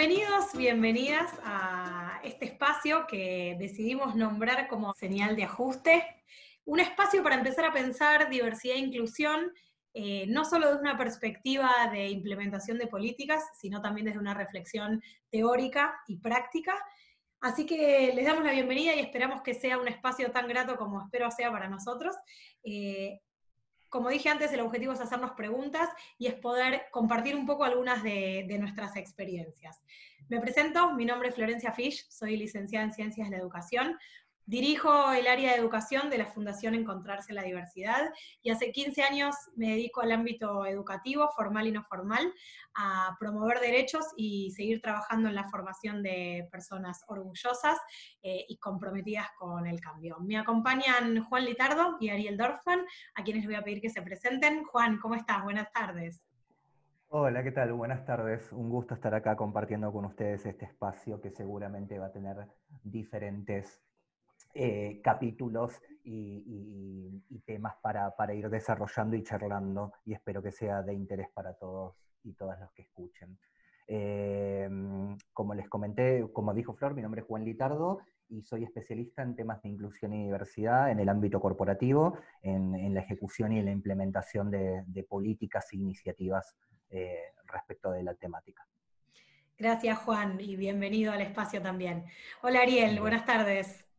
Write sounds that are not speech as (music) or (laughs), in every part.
Bienvenidos, bienvenidas a este espacio que decidimos nombrar como señal de ajuste. Un espacio para empezar a pensar diversidad e inclusión, eh, no solo desde una perspectiva de implementación de políticas, sino también desde una reflexión teórica y práctica. Así que les damos la bienvenida y esperamos que sea un espacio tan grato como espero sea para nosotros. Eh, como dije antes, el objetivo es hacernos preguntas y es poder compartir un poco algunas de, nuestras experiencias. Me presento, mi nombre es Florencia Fish, soy licenciada en Ciencias de la Educación. Dirijo el área de educación de la Fundación Encontrarse la Diversidad y hace 15 años me dedico al ámbito educativo, formal y no formal, a promover derechos y seguir trabajando en la formación de personas orgullosas eh, y comprometidas con el cambio. Me acompañan Juan Litardo y Ariel Dorfman, a quienes les voy a pedir que se presenten. Juan, ¿cómo estás? Buenas tardes. Hola, ¿qué tal? Buenas tardes. Un gusto estar acá compartiendo con ustedes este espacio que seguramente va a tener diferentes eh, capítulos y, temas para, ir desarrollando y charlando y espero que sea de interés para todos y todas los que escuchen. Eh, como les comenté, como dijo Flor, mi nombre es Juan Litardo y soy especialista en temas de inclusión y diversidad en el ámbito corporativo, en, la ejecución y en la implementación de, políticas e iniciativas eh, respecto de la temática. Gracias Juan y bienvenido al espacio también. Hola Ariel, buenas tardes.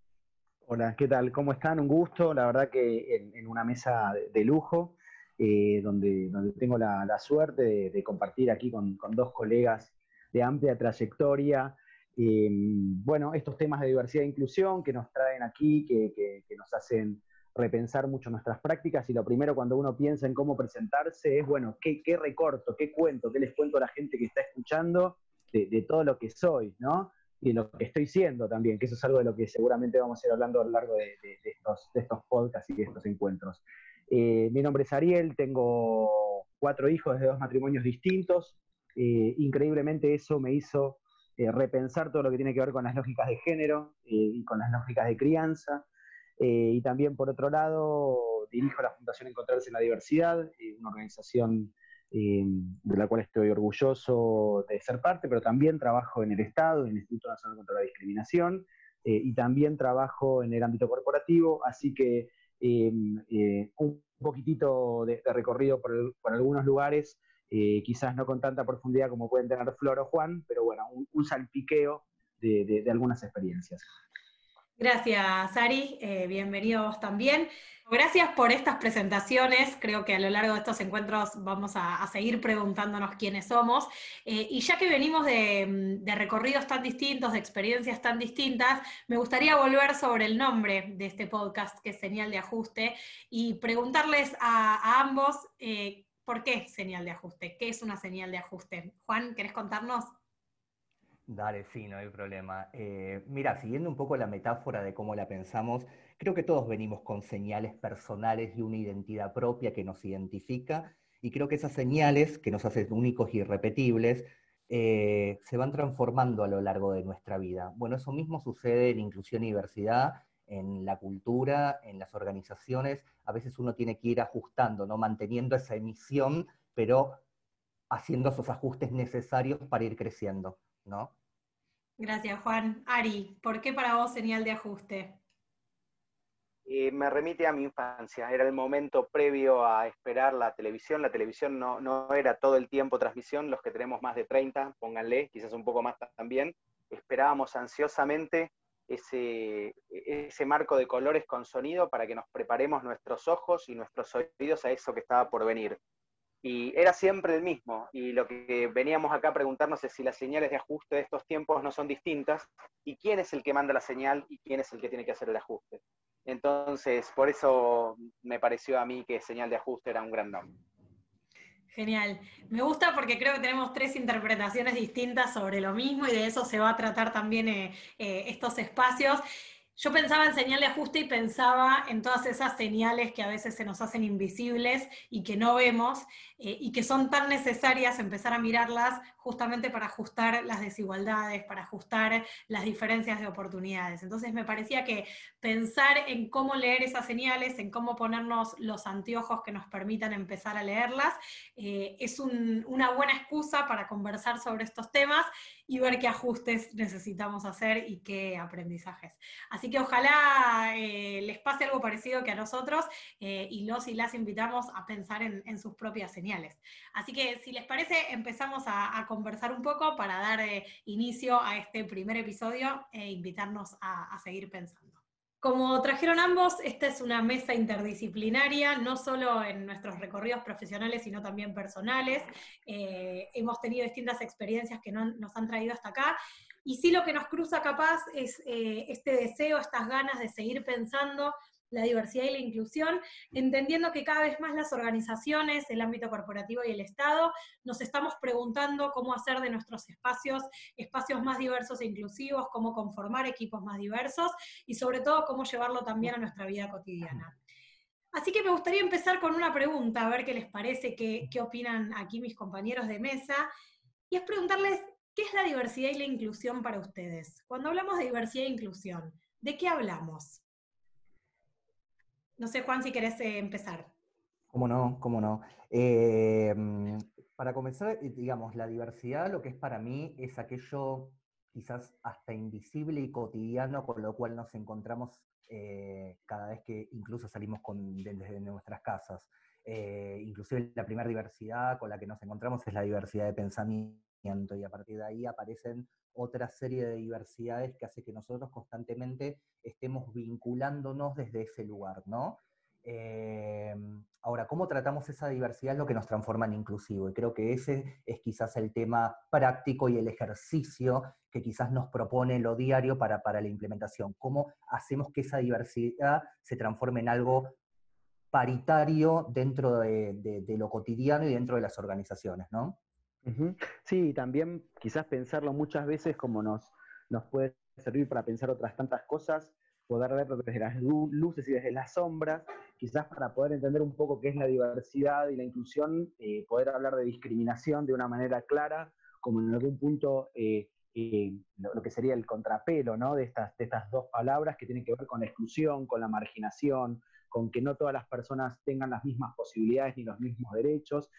Hola, ¿qué tal? ¿Cómo están? Un gusto, la verdad que en, una mesa de, lujo, eh, donde, donde tengo la, suerte de, compartir aquí con, dos colegas de amplia trayectoria, em, bueno, estos temas de diversidad e inclusión que nos traen aquí, que, nos hacen repensar mucho nuestras prácticas y lo primero cuando uno piensa en cómo presentarse es, bueno, ¿qué, recorto, qué cuento, qué les cuento a la gente que está escuchando de, de todo lo que soy, ¿no? Y lo que estoy siendo también, que eso es algo de lo que seguramente vamos a ir hablando a lo largo de, estos, podcasts y de estos encuentros. Eh, mi nombre es Ariel, tengo cuatro hijos de dos matrimonios distintos. Eh, increíblemente eso me hizo eh, repensar todo lo que tiene que ver con las lógicas de género y con las lógicas de crianza. y también, por otro lado, dirijo la Fundación Encontrarse en la Diversidad, una organización eh, de la cual estoy orgulloso de ser parte, pero también trabajo en el Estado, en el Instituto Nacional contra la Discriminación, eh, y también trabajo en el ámbito corporativo, así que eh, un poquitito de, recorrido por, algunos lugares, quizás no con tanta profundidad como pueden tener Flor o Juan, pero bueno, un, salpiqueo de algunas experiencias. Gracias, Ari. bienvenido vos también. Gracias por estas presentaciones. Creo que a lo largo de estos encuentros vamos a, seguir preguntándonos quiénes somos. Eh, y ya que venimos de, recorridos tan distintos, de experiencias tan distintas, me gustaría volver sobre el nombre de este podcast, que es Señal de Ajuste, y preguntarles a, ambos eh, por qué señal de ajuste, qué es una señal de ajuste. Juan, ¿querés contarnos? Dale, sí, no hay problema. Eh, mira, siguiendo un poco la metáfora de cómo la pensamos, creo que todos venimos con señales personales y una identidad propia que nos identifica, y creo que esas señales que nos hacen únicos y irrepetibles eh, se van transformando a lo largo de nuestra vida. Bueno, eso mismo sucede en inclusión y diversidad, en la cultura, en las organizaciones. A veces uno tiene que ir ajustando, ¿no? manteniendo esa emisión, pero haciendo esos ajustes necesarios para ir creciendo. ¿No? Gracias, Juan. Ari, ¿por qué para vos señal de ajuste? Eh, me remite a mi infancia, era el momento previo a esperar la televisión, la televisión no, no, era todo el tiempo transmisión, los que tenemos más de 30, pónganle, quizás un poco más también, esperábamos ansiosamente ese, ese marco de colores con sonido para que nos preparemos nuestros ojos y nuestros oídos a eso que estaba por venir. Y era siempre el mismo. Y lo que veníamos acá a preguntarnos es si las señales de ajuste de estos tiempos no son distintas y quién es el que manda la señal y quién es el que tiene que hacer el ajuste. Entonces, por eso me pareció a mí que señal de ajuste era un gran nombre. Genial. Me gusta porque creo que tenemos tres interpretaciones distintas sobre lo mismo y de eso se va a tratar también eh, eh, estos espacios. Yo pensaba en señal de ajuste y pensaba en todas esas señales que a veces se nos hacen invisibles y que no vemos eh, y que son tan necesarias empezar a mirarlas justamente para ajustar las desigualdades, para ajustar las diferencias de oportunidades. Entonces me parecía que pensar en cómo leer esas señales, en cómo ponernos los anteojos que nos permitan empezar a leerlas, eh, es una buena excusa para conversar sobre estos temas y ver qué ajustes necesitamos hacer y qué aprendizajes. Que ojalá eh, les pase algo parecido que a nosotros eh, y los y las invitamos a pensar en, sus propias señales. Así que si les parece, empezamos a, conversar un poco para dar eh, inicio a este primer episodio e invitarnos a seguir pensando. Como trajeron ambos, esta es una mesa interdisciplinaria, no solo en nuestros recorridos profesionales, sino también personales. Eh, hemos tenido distintas experiencias que nos han traído hasta acá. Y sí lo que nos cruza capaz es eh, este deseo, estas ganas de seguir pensando la diversidad y la inclusión, entendiendo que cada vez más las organizaciones, el ámbito corporativo y el Estado, nos estamos preguntando cómo hacer de nuestros espacios espacios más diversos e inclusivos, cómo conformar equipos más diversos y sobre todo cómo llevarlo también a nuestra vida cotidiana. Así que me gustaría empezar con una pregunta, a ver qué les parece, qué, qué opinan aquí mis compañeros de mesa, y es preguntarles, ¿qué es la diversidad y la inclusión para ustedes? Cuando hablamos de diversidad e inclusión, ¿de qué hablamos? No sé, Juan, si querés eh, empezar. Cómo no, cómo no. Eh, para comenzar, eh, digamos, la diversidad lo que es para mí es aquello quizás hasta invisible y cotidiano con lo cual nos encontramos cada vez que incluso salimos desde nuestras casas. Inclusive la primera diversidad con la que nos encontramos es la diversidad de pensamiento y a partir de ahí aparecen otra serie de diversidades que hace que nosotros constantemente estemos vinculándonos desde ese lugar, ¿no? Eh, ahora, ¿cómo tratamos esa diversidad es lo que nos transforma en inclusivo? Y creo que ese es quizás el tema práctico y el ejercicio que quizás nos propone lo diario para, para la implementación. ¿Cómo hacemos que esa diversidad se transforme en algo paritario dentro de, de lo cotidiano y dentro de las organizaciones, ¿no? Sí, también quizás pensarlo muchas veces como nos, nos puede servir para pensar otras tantas cosas, poder verlo desde las luces y desde las sombras, quizás para poder entender un poco qué es la diversidad y la inclusión, eh, poder hablar de discriminación de una manera clara, como en algún punto eh, eh, lo, que sería el contrapelo ¿no? de, estas, de estas dos palabras que tienen que ver con la exclusión, con la marginación, con que no todas las personas tengan las mismas posibilidades ni los mismos derechos.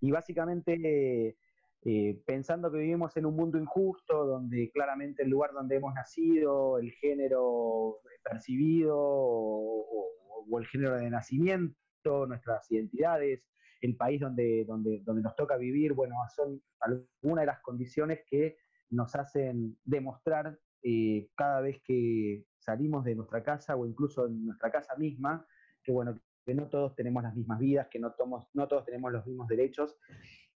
Y básicamente eh, pensando que vivimos en un mundo injusto, donde claramente el lugar donde hemos nacido, el género percibido o, el género de nacimiento, nuestras identidades, el país donde, donde, donde nos toca vivir, bueno, son algunas de las condiciones que nos hacen demostrar eh, cada vez que salimos de nuestra casa o incluso en nuestra casa misma, que bueno, que no todos tenemos las mismas vidas, que no, no todos tenemos los mismos derechos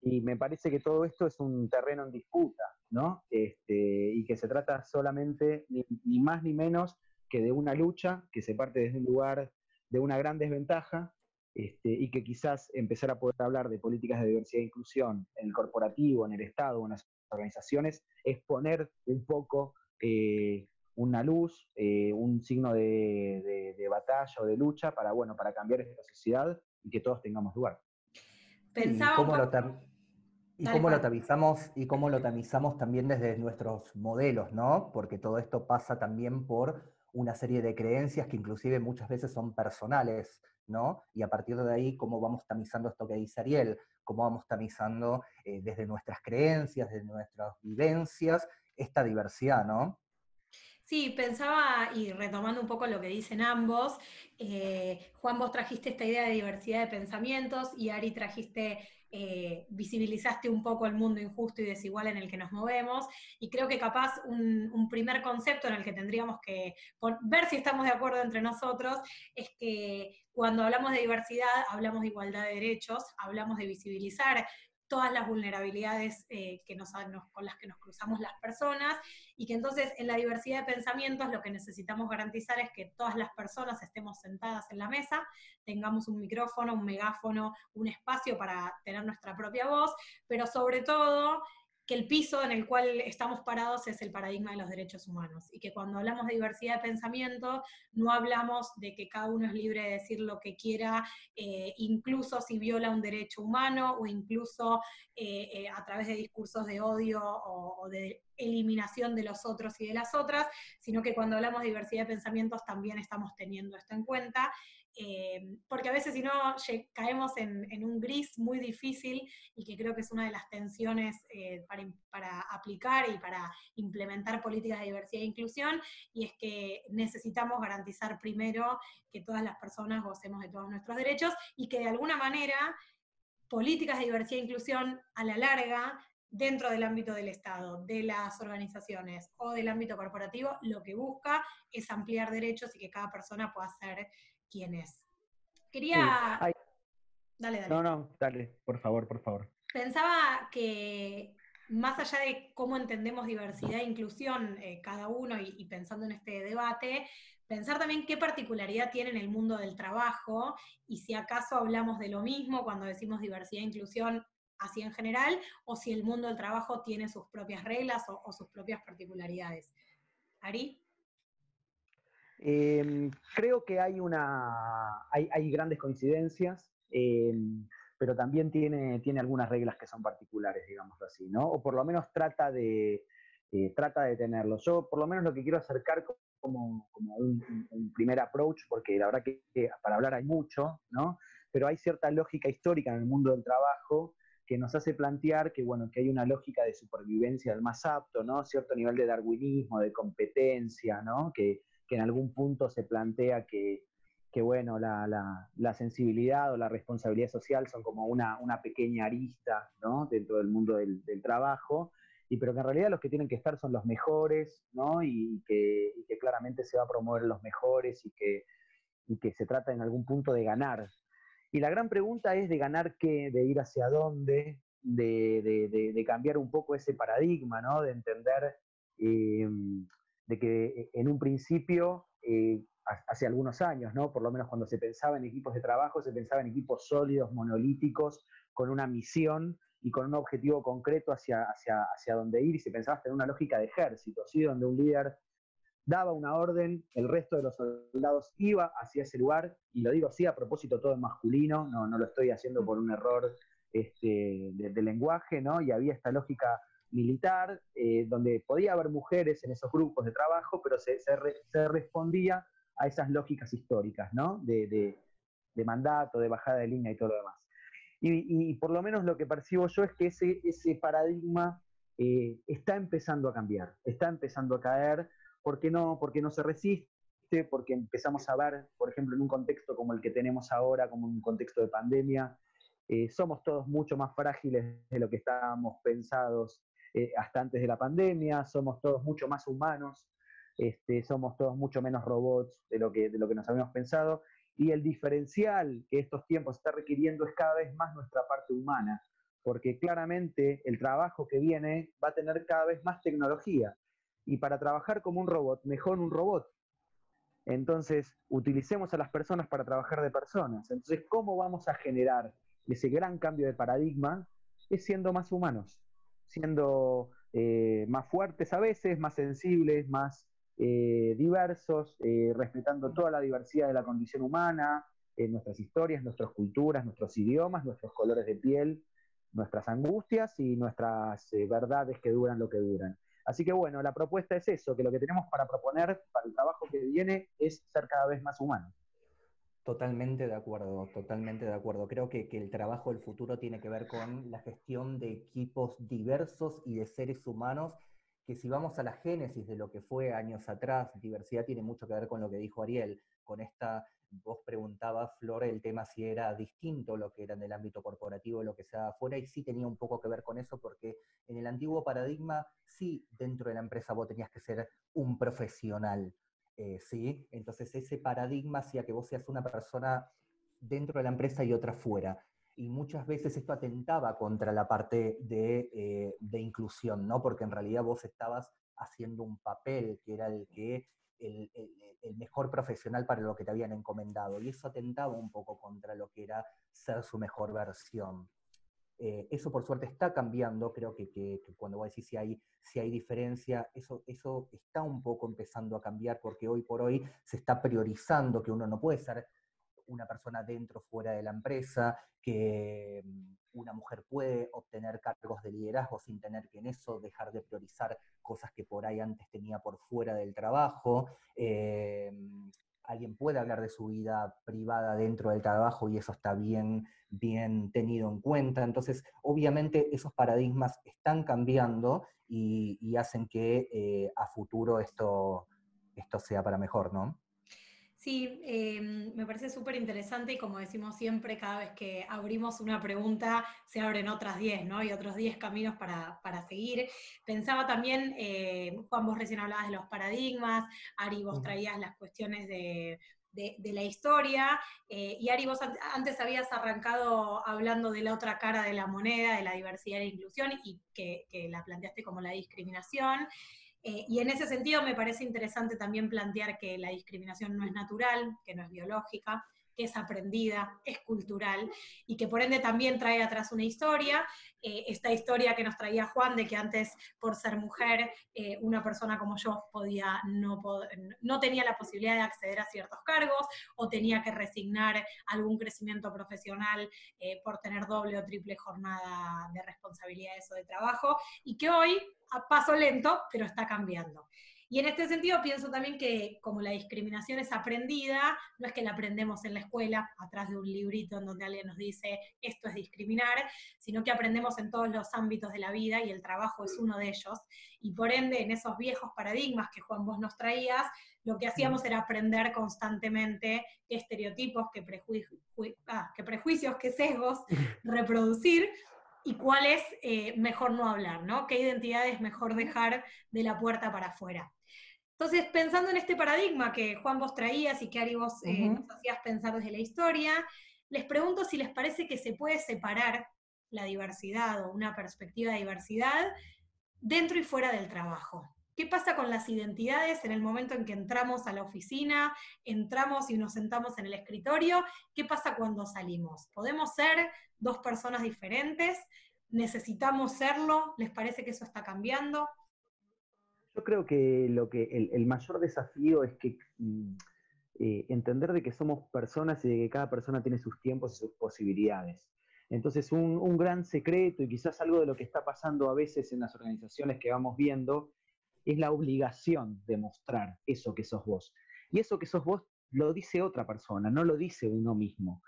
y me parece que todo esto es un terreno en disputa, ¿no? Este, y que se trata solamente, ni, más ni menos, que de una lucha que se parte desde un lugar de una gran desventaja este, y que quizás empezar a poder hablar de políticas de diversidad e inclusión en el corporativo, en el Estado, en las organizaciones, es poner un poco eh, una luz, eh, un signo de, de, batalla o de lucha para, bueno, para cambiar esta sociedad y que todos tengamos lugar. Pensaba y cómo lo tamizamos, y cómo lo tamizamos también desde nuestros modelos, ¿no? Porque todo esto pasa también por una serie de creencias que inclusive muchas veces son personales, ¿no? Y a partir de ahí, cómo vamos tamizando esto que dice Ariel, cómo vamos tamizando eh, desde nuestras creencias, desde nuestras vivencias, esta diversidad, ¿no? Sí, pensaba, y retomando un poco lo que dicen ambos, eh, Juan, vos trajiste esta idea de diversidad de pensamientos y Ari trajiste eh, visibilizaste un poco el mundo injusto y desigual en el que nos movemos, y creo que capaz un, primer concepto en el que tendríamos que ver si estamos de acuerdo entre nosotros es que cuando hablamos de diversidad hablamos de igualdad de derechos, hablamos de visibilizar todas las vulnerabilidades eh, que nos, con las que nos cruzamos las personas y que entonces en la diversidad de pensamientos lo que necesitamos garantizar es que todas las personas estemos sentadas en la mesa, tengamos un micrófono, un megáfono, un espacio para tener nuestra propia voz, pero sobre todo que el piso en el cual estamos parados es el paradigma de los derechos humanos y que cuando hablamos de diversidad de pensamiento no hablamos de que cada uno es libre de decir lo que quiera, eh, incluso si viola un derecho humano o incluso eh, eh, a través de discursos de odio o, o de eliminación de los otros y de las otras, sino que cuando hablamos de diversidad de pensamientos también estamos teniendo esto en cuenta eh, porque a veces si no caemos en, un gris muy difícil y que creo que es una de las tensiones eh, para, aplicar y para implementar políticas de diversidad e inclusión, y es que necesitamos garantizar primero que todas las personas gocemos de todos nuestros derechos y que de alguna manera políticas de diversidad e inclusión a la larga dentro del ámbito del Estado, de las organizaciones o del ámbito corporativo, lo que busca es ampliar derechos y que cada persona pueda ser quién es. Quería... Dale, dale. No, no, dale, por favor, por favor. Pensaba que más allá de cómo entendemos diversidad e inclusión eh, cada uno y, pensando en este debate, pensar también qué particularidad tiene en el mundo del trabajo y si acaso hablamos de lo mismo cuando decimos diversidad e inclusión así en general, o si el mundo del trabajo tiene sus propias reglas o sus propias particularidades. Ari. Em, creo que hay, una, hay, grandes coincidencias, em, pero también tiene, tiene algunas reglas que son particulares, digamos así, ¿no? O por lo menos trata de, eh, trata de tenerlo. Yo por lo menos lo que quiero acercar como, como un, primer approach, porque la verdad que, para hablar hay mucho, ¿no? Pero hay cierta lógica histórica en el mundo del trabajo que nos hace plantear que, bueno, que hay una lógica de supervivencia del más apto, ¿no? Cierto nivel de darwinismo, de competencia, ¿no? Que, que en algún punto se plantea que, bueno, la, sensibilidad o la responsabilidad social son como una, pequeña arista dentro del mundo del, trabajo, y pero que en realidad los que tienen que estar son los mejores, ¿no? y, que, claramente se va a promover los mejores y que, que se trata en algún punto de ganar. Y la gran pregunta es de ganar qué, de ir hacia dónde, de, cambiar un poco ese paradigma, ¿no? de entender eh, de que eh, en un principio, eh, hace algunos años, ¿no? por lo menos cuando se pensaba en equipos de trabajo, se pensaba en equipos sólidos, monolíticos, con una misión y con un objetivo concreto hacia, hacia, hacia dónde ir, y se pensaba en una lógica de ejército, ¿sí? donde un líder daba una orden, el resto de los soldados iba hacia ese lugar, y lo digo así a propósito todo en masculino, no, no lo estoy haciendo por un error este, de, de, lenguaje, ¿no? y había esta lógica militar, eh, donde podía haber mujeres en esos grupos de trabajo, pero se, respondía a esas lógicas históricas, ¿no? De, mandato, de bajada de línea y todo lo demás. Y, por lo menos lo que percibo yo es que ese, paradigma eh, está empezando a cambiar, está empezando a caer, ¿por qué no? Porque no se resiste, porque empezamos a ver, por ejemplo, en un contexto como el que tenemos ahora, como un contexto de pandemia, eh, somos todos mucho más frágiles de lo que estábamos pensados eh, hasta antes de la pandemia, somos todos mucho más humanos, este, somos todos mucho menos robots de lo, que, de lo que nos habíamos pensado, y el diferencial que estos tiempos está requiriendo es cada vez más nuestra parte humana, porque claramente el trabajo que viene va a tener cada vez más tecnología, y para trabajar como un robot, mejor un robot. Entonces, utilicemos a las personas para trabajar de personas. Entonces, ¿cómo vamos a generar ese gran cambio de paradigma? Es siendo más humanos siendo eh, más fuertes a veces, más sensibles, más eh, diversos, eh, respetando toda la diversidad de la condición humana, nuestras historias, nuestras culturas, nuestros idiomas, nuestros colores de piel, nuestras angustias y nuestras verdades que duran lo que duran. Así que bueno, la propuesta es eso, que lo que tenemos para proponer para el trabajo que viene es ser cada vez más humanos. Totalmente de acuerdo, totalmente de acuerdo. Creo que, el trabajo del futuro tiene que ver con la gestión de equipos diversos y de seres humanos, que si vamos a la génesis de lo que fue años atrás, diversidad tiene mucho que ver con lo que dijo Ariel, con esta, vos preguntabas, Flor, el tema si era distinto lo que era en el ámbito corporativo, lo que se da afuera, y sí tenía un poco que ver con eso, porque en el antiguo paradigma, sí, dentro de la empresa vos tenías que ser un profesional, eh, ¿sí? Entonces ese paradigma hacía que vos seas una persona dentro de la empresa y otra fuera. Y muchas veces esto atentaba contra la parte de, eh, de inclusión, ¿no? Porque en realidad vos estabas haciendo un papel que era el que el, el, mejor profesional para lo que te habían encomendado. Y eso atentaba un poco contra lo que era ser su mejor versión. Eh, eso por suerte está cambiando, creo que, cuando voy a decir si hay, si hay diferencia, eso, eso está un poco empezando a cambiar porque hoy por hoy se está priorizando que uno no puede ser una persona dentro o fuera de la empresa, que mm, una mujer puede obtener cargos de liderazgo sin tener que en eso dejar de priorizar cosas que por ahí antes tenía por fuera del trabajo. Eh, alguien puede hablar de su vida privada dentro del trabajo y eso está bien, bien tenido en cuenta. Entonces, obviamente esos paradigmas están cambiando y, hacen que eh, a futuro esto, esto sea para mejor, ¿no? Sí, em, me parece súper interesante y como decimos siempre, cada vez que abrimos una pregunta se abren otras 10, ¿no? Y otros 10 caminos para, seguir. Pensaba también, eh, Juan, vos recién hablabas de los paradigmas, Ari, vos traías las cuestiones de, la historia, eh, y Ari, vos antes habías arrancado hablando de la otra cara de la moneda, de la diversidad e inclusión, y que, que la planteaste como la discriminación. Eh, y en ese sentido me parece interesante también plantear que la discriminación no es natural, que no es biológica, que es aprendida, es cultural y que por ende también trae atrás una historia. Eh, esta historia que nos traía Juan de que antes por ser mujer eh, una persona como yo podía no, no tenía la posibilidad de acceder a ciertos cargos o tenía que resignar algún crecimiento profesional por tener doble o triple jornada de responsabilidades o de trabajo y que hoy a paso lento, pero está cambiando. Y en este sentido pienso también que como la discriminación es aprendida, no es que la aprendemos en la escuela, atrás de un librito en donde alguien nos dice esto es discriminar, sino que aprendemos en todos los ámbitos de la vida y el trabajo es uno de ellos. Y por ende, en esos viejos paradigmas que Juan vos nos traías, lo que hacíamos era aprender constantemente qué estereotipos, qué, ah, qué prejuicios, qué sesgos (laughs) reproducir y cuál es eh, mejor no hablar, ¿no? ¿Qué identidad es mejor dejar de la puerta para afuera? Entonces, pensando en este paradigma que Juan vos traías y que Ari vos eh, nos hacías pensar desde la historia, les pregunto si les parece que se puede separar la diversidad o una perspectiva de diversidad dentro y fuera del trabajo. ¿Qué pasa con las identidades en el momento en que entramos a la oficina, entramos y nos sentamos en el escritorio? ¿Qué pasa cuando salimos? ¿Podemos ser dos personas diferentes? ¿Necesitamos serlo? ¿Les parece que eso está cambiando? Yo creo que, lo que el, mayor desafío es que mm, eh, entender de que somos personas y de que cada persona tiene sus tiempos y sus posibilidades. Entonces, un, un, gran secreto y quizás algo de lo que está pasando a veces en las organizaciones que vamos viendo es la obligación de mostrar eso que sos vos. Y eso que sos vos lo dice otra persona, no lo dice uno mismo.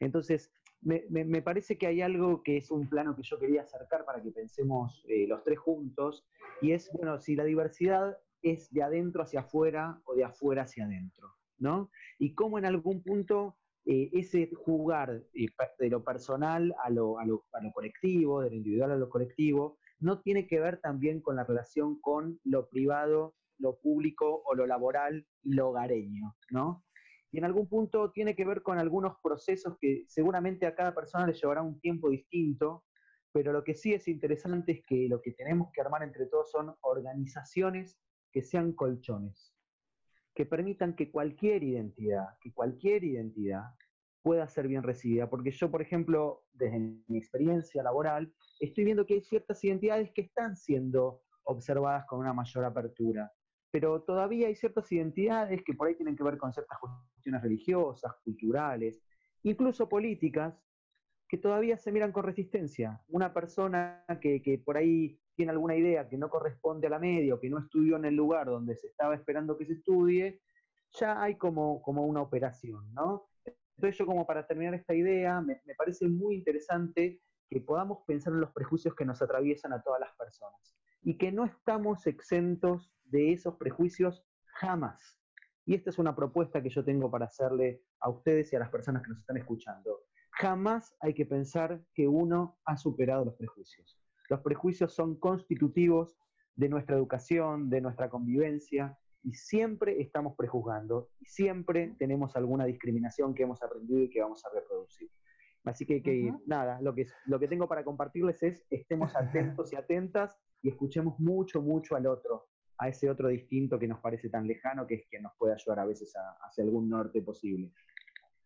Entonces, me, parece que hay algo que es un plano que yo quería acercar para que pensemos eh, los tres juntos, y es, bueno, si la diversidad es de adentro hacia afuera o de afuera hacia adentro, ¿no? Y cómo en algún punto eh, ese jugar eh, de lo personal a lo, a, lo, a lo colectivo, de lo individual a lo colectivo, no tiene que ver también con la relación con lo privado, lo público o lo laboral, lo hogareño, ¿no? y en algún punto tiene que ver con algunos procesos que seguramente a cada persona le llevará un tiempo distinto, pero lo que sí es interesante es que lo que tenemos que armar entre todos son organizaciones que sean colchones, que permitan que cualquier identidad, que cualquier identidad pueda ser bien recibida. Porque yo, por ejemplo, desde mi experiencia laboral, estoy viendo que hay ciertas identidades que están siendo observadas con una mayor apertura pero todavía hay ciertas identidades que por ahí tienen que ver con ciertas cuestiones religiosas, culturales, incluso políticas, que todavía se miran con resistencia. Una persona que, por ahí tiene alguna idea que no corresponde a la media o que no estudió en el lugar donde se estaba esperando que se estudie, ya hay como, como una operación, ¿no? Entonces yo como para terminar esta idea, me, me parece muy interesante que podamos pensar en los prejuicios que nos atraviesan a todas las personas y que no estamos exentos de esos prejuicios jamás. Y esta es una propuesta que yo tengo para hacerle a ustedes y a las personas que nos están escuchando. Jamás hay que pensar que uno ha superado los prejuicios. Los prejuicios son constitutivos de nuestra educación, de nuestra convivencia, y siempre estamos prejuzgando, y siempre tenemos alguna discriminación que hemos aprendido y que vamos a reproducir. Así que, nada, lo que, lo que tengo para compartirles es estemos (laughs) atentos y atentas y escuchemos mucho, mucho al otro, a ese otro distinto que nos parece tan lejano, que es quien nos puede ayudar a veces hacia algún norte posible.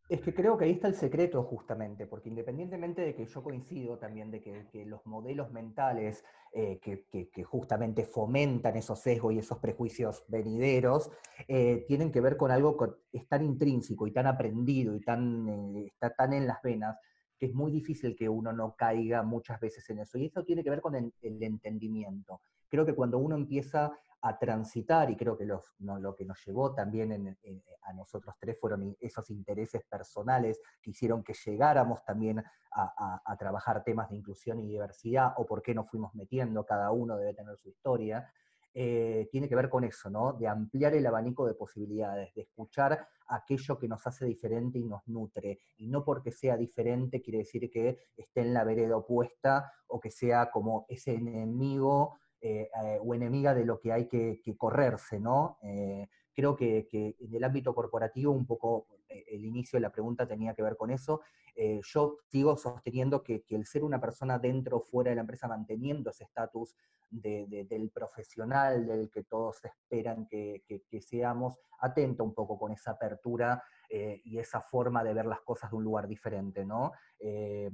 Es que creo que ahí está el secreto justamente, porque independientemente de que yo coincido también de que, los modelos mentales eh, que, justamente fomentan esos sesgos y esos prejuicios venideros, eh, tienen que ver con algo que es tan intrínseco y tan aprendido y tan, eh, está tan en las venas, que es muy difícil que uno no caiga muchas veces en eso. Y eso tiene que ver con el entendimiento. Creo que cuando uno empieza a transitar, y creo que lo que nos llevó también a nosotros tres fueron esos intereses personales que hicieron que llegáramos también a, trabajar temas de inclusión y diversidad, o por qué nos fuimos metiendo, cada uno debe tener su historia, eh, tiene que ver con eso, ¿no? De ampliar el abanico de posibilidades, de escuchar aquello que nos hace diferente y nos nutre. Y no porque sea diferente quiere decir que esté en la vereda opuesta o que sea como ese enemigo eh, eh, o enemiga de lo que hay que, correrse, ¿no? Eh, creo que, en el ámbito corporativo un poco el inicio de la pregunta tenía que ver con eso. yo sigo sosteniendo que, el ser una persona dentro o fuera de la empresa manteniendo ese estatus del profesional, del que todos esperan que, seamos, atento un poco con esa apertura eh, y esa forma de ver las cosas de un lugar diferente, ¿no? Eh,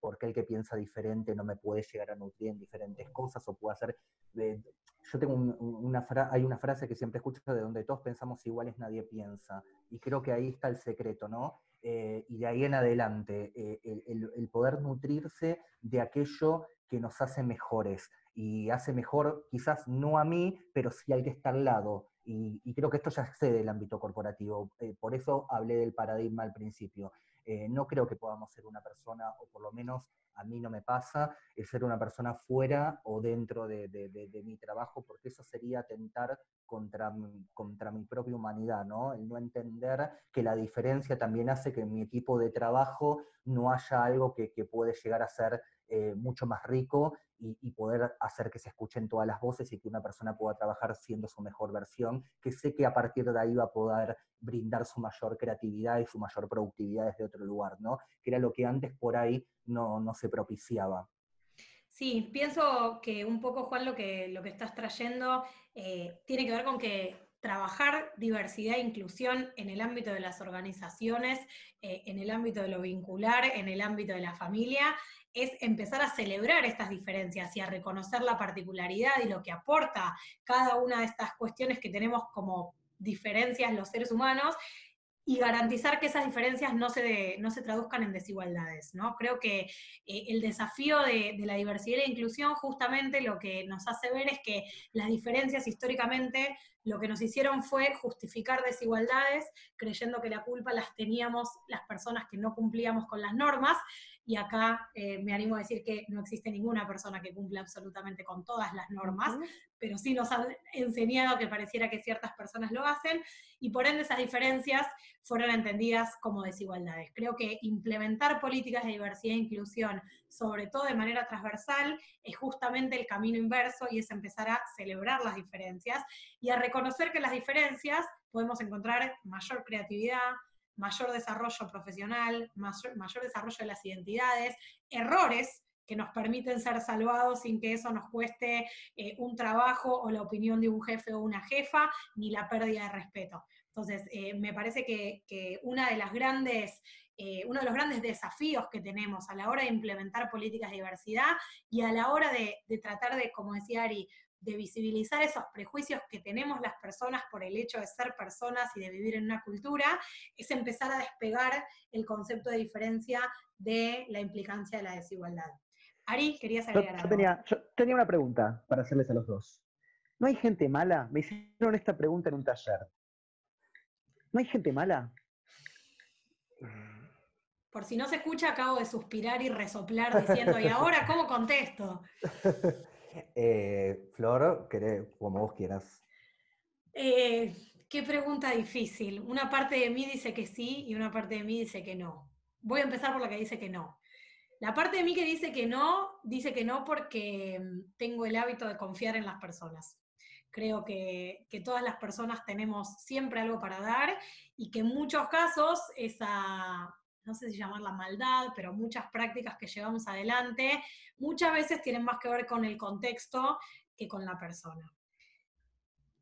porque el que piensa diferente no me puede llegar a nutrir en diferentes cosas o puede hacer... Eh, yo tengo una hay una frase que siempre escucho de donde todos pensamos iguales, nadie piensa. Y creo que ahí está el secreto, ¿no? y de ahí en adelante, el, poder nutrirse de aquello que nos hace mejores. Y hace mejor, quizás no a mí, pero sí al que está al lado. Y, creo que esto ya excede el ámbito corporativo. Eh, por eso hablé del paradigma al principio. Eh, no creo que podamos ser una persona, o por lo menos a mí no me pasa, el ser una persona fuera o dentro de, mi trabajo, porque eso sería atentar contra, contra mi propia humanidad, ¿no? El no entender que la diferencia también hace que en mi equipo de trabajo no haya algo que, que puede llegar a ser eh, mucho más rico y, poder hacer que se escuchen todas las voces y que una persona pueda trabajar siendo su mejor versión, que sé que a partir de ahí va a poder brindar su mayor creatividad y su mayor productividad desde otro lugar, ¿no? Que era lo que antes por ahí no, no se propiciaba. Sí, pienso que un poco, Juan, lo que, lo que estás trayendo eh, tiene que ver con que trabajar diversidad e inclusión en el ámbito de las organizaciones, eh, en el ámbito de lo vincular, en el ámbito de la familia, es empezar a celebrar estas diferencias y a reconocer la particularidad y lo que aporta cada una de estas cuestiones que tenemos como diferencias los seres humanos y garantizar que esas diferencias no se, no se traduzcan en desigualdades. ¿no? Creo que eh, el desafío de, de, la diversidad e inclusión justamente lo que nos hace ver es que las diferencias históricamente lo que nos hicieron fue justificar desigualdades, creyendo que la culpa las teníamos las personas que no cumplíamos con las normas, y acá eh, me animo a decir que no existe ninguna persona que cumpla absolutamente con todas las normas, pero sí nos han enseñado que pareciera que ciertas personas lo hacen, y por ende esas diferencias fueron entendidas como desigualdades. Creo que implementar políticas de diversidad e inclusión, sobre todo de manera transversal, es justamente el camino inverso y es empezar a celebrar las diferencias y a reconocer que las diferencias podemos encontrar mayor creatividad, mayor desarrollo profesional, mayor, desarrollo de las identidades, errores que nos permiten ser salvados sin que eso nos cueste eh, un trabajo o la opinión de un jefe o una jefa, ni la pérdida de respeto. Entonces, eh, me parece que, una de las grandes, eh, uno de los grandes desafíos que tenemos a la hora de implementar políticas de diversidad y a la hora de tratar de, como decía Ari, de visibilizar esos prejuicios que tenemos las personas por el hecho de ser personas y de vivir en una cultura, es empezar a despegar el concepto de diferencia de la implicancia de la desigualdad. Ari, querías agregar yo, algo. Tenía, yo tenía una pregunta para hacerles a los dos. ¿No hay gente mala? Me hicieron esta pregunta en un taller. ¿No hay gente mala? Por si no se escucha, acabo de suspirar y resoplar diciendo, ¿y ahora cómo contesto? (laughs) (laughs) Eh, Flor, como vos quieras. Eh, qué pregunta difícil. Una parte de mí dice que sí y una parte de mí dice que no. Voy a empezar por la que dice que no. La parte de mí que dice que no, dice que no porque mm, tengo el hábito de confiar en las personas. Creo que, que, todas las personas tenemos siempre algo para dar y que en muchos casos esa, no sé si llamarla maldad, pero muchas prácticas que llevamos adelante, muchas veces tienen más que ver con el contexto que con la persona.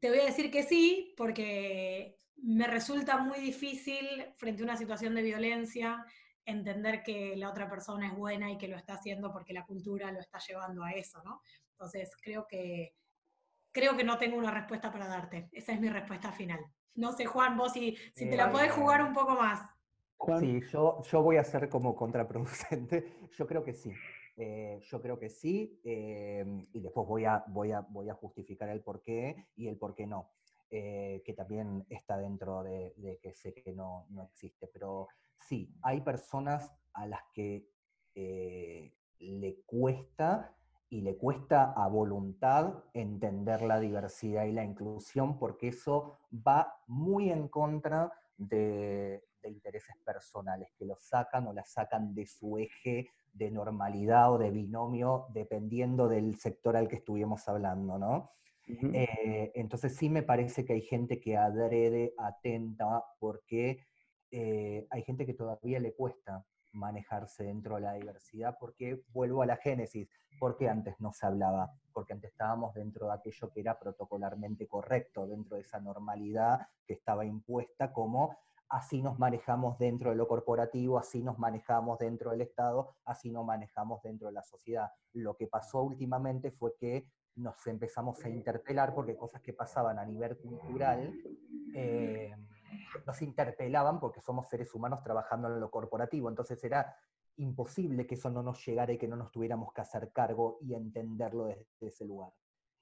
Te voy a decir que sí, porque me resulta muy difícil frente a una situación de violencia entender que la otra persona es buena y que lo está haciendo porque la cultura lo está llevando a eso, ¿no? Entonces, creo que, creo que no tengo una respuesta para darte. Esa es mi respuesta final. No sé, Juan, vos si, si te la podés jugar un poco más. Sí, yo, yo voy a ser como contraproducente. (laughs) Yo creo que sí. Eh, yo creo que sí, eh, y después voy a, voy, a, voy a justificar el por qué y el por qué no, eh, que también está dentro de, de, que sé que no, no existe. Pero sí, hay personas a las que le cuesta y le cuesta a voluntad entender la diversidad y la inclusión porque eso va muy en contra de, de intereses personales, que lo sacan o la sacan de su eje de normalidad o de binomio, dependiendo del sector al que estuvimos hablando, ¿no? Eh, entonces sí me parece que hay gente que adrede, atenta, porque eh, hay gente que todavía le cuesta manejarse dentro de la diversidad, porque vuelvo a la génesis, porque antes no se hablaba, porque antes estábamos dentro de aquello que era protocolarmente correcto, dentro de esa normalidad que estaba impuesta como así nos manejamos dentro de lo corporativo, así nos manejamos dentro del Estado, así nos manejamos dentro de la sociedad. Lo que pasó últimamente fue que nos empezamos a interpelar porque cosas que pasaban a nivel cultural eh, nos interpelaban porque somos seres humanos trabajando en lo corporativo. Entonces era imposible que eso no nos llegara y que no nos tuviéramos que hacer cargo y entenderlo desde ese lugar.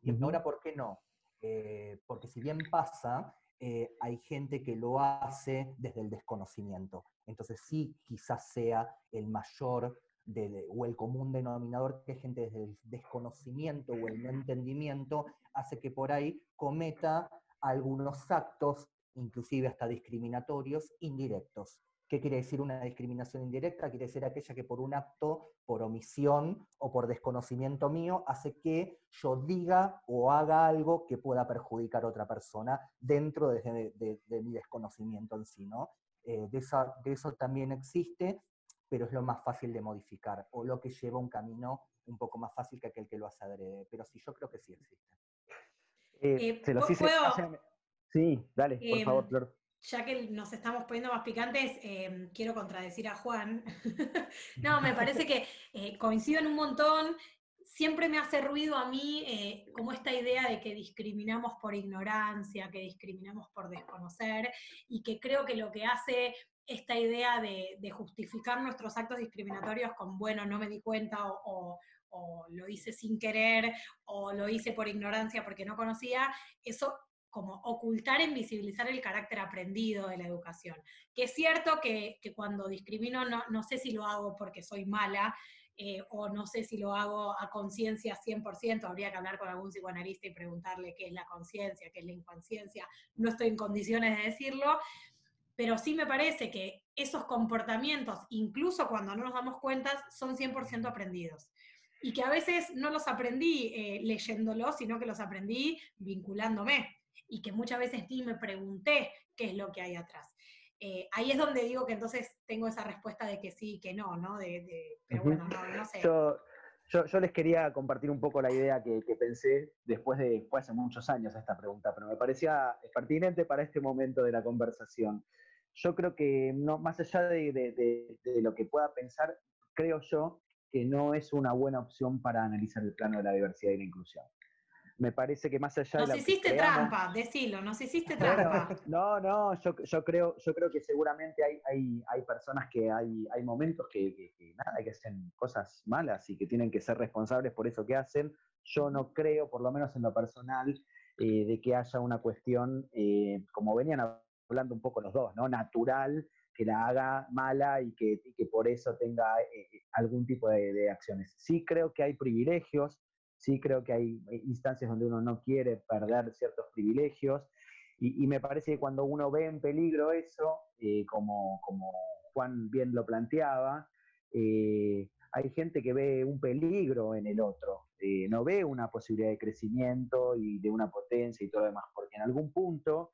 Y ahora, ¿por qué no? Eh, porque si bien pasa, eh, hay gente que lo hace desde el desconocimiento. Entonces sí, quizás sea el mayor o el común denominador que gente desde el desconocimiento o el no entendimiento hace que por ahí cometa algunos actos, inclusive hasta discriminatorios, indirectos. ¿Qué quiere decir una discriminación indirecta? Quiere decir aquella que por un acto, por omisión o por desconocimiento mío hace que yo diga o haga algo que pueda perjudicar a otra persona dentro de, mi desconocimiento en sí, ¿no? Eh, de, eso también existe, pero es lo más fácil de modificar, o lo que lleva un camino un poco más fácil que aquel que lo hace adrede, pero sí, yo creo que sí existe. Eh, eh, se los hice, Sí, dale, por favor, Flor ya que nos estamos poniendo más picantes, em, quiero contradecir a Juan. (laughs) no, me (laughs) parece que eh, coincido en un montón. Siempre me hace ruido a mí eh, como esta idea de que discriminamos por ignorancia, que discriminamos por desconocer, y que creo que lo que hace esta idea de, justificar nuestros actos discriminatorios con, bueno, no me di cuenta o, o lo hice sin querer o lo hice por ignorancia porque no conocía, eso como ocultar e invisibilizar el carácter aprendido de la educación. Que es cierto que, cuando discrimino no, no, sé si lo hago porque soy mala eh, o no sé si lo hago a conciencia 100%, habría que hablar con algún psicoanalista y preguntarle qué es la conciencia, qué es la inconsciencia, no estoy en condiciones de decirlo, pero sí me parece que esos comportamientos, incluso cuando no nos damos cuenta, son 100% aprendidos y que a veces no los aprendí eh, leyéndolos, sino que los aprendí vinculándome y que muchas veces ni me pregunté qué es lo que hay atrás. Eh, ahí es donde digo que entonces tengo esa respuesta de que sí y que no, ¿no? De, pero bueno, no, sé. Yo, yo, les quería compartir un poco la idea que, pensé después de fue hace muchos años esta pregunta, pero me parecía pertinente para este momento de la conversación. Yo creo que no, más allá de, de lo que pueda pensar, creo yo que no es una buena opción para analizar el plano de la diversidad y la inclusión me parece que más allá nos de... Nos hiciste trampa, decilo, nos hiciste trampa. no, no, yo, yo, creo, yo creo que seguramente hay, hay, hay personas que hay, hay momentos que, que, nada, que hacen cosas malas y que tienen que ser responsables por eso que hacen. Yo no creo, por lo menos en lo personal, eh, de que haya una cuestión, eh, como venían hablando un poco los dos, ¿no? Natural, que la haga mala y que, que por eso tenga eh, algún tipo de, de acciones. Sí creo que hay privilegios, sí creo que hay instancias donde uno no quiere perder ciertos privilegios y, me parece que cuando uno ve en peligro eso, eh, como, Juan bien lo planteaba, eh, hay gente que ve un peligro en el otro, eh, no ve una posibilidad de crecimiento y de una potencia y todo lo demás, porque en algún punto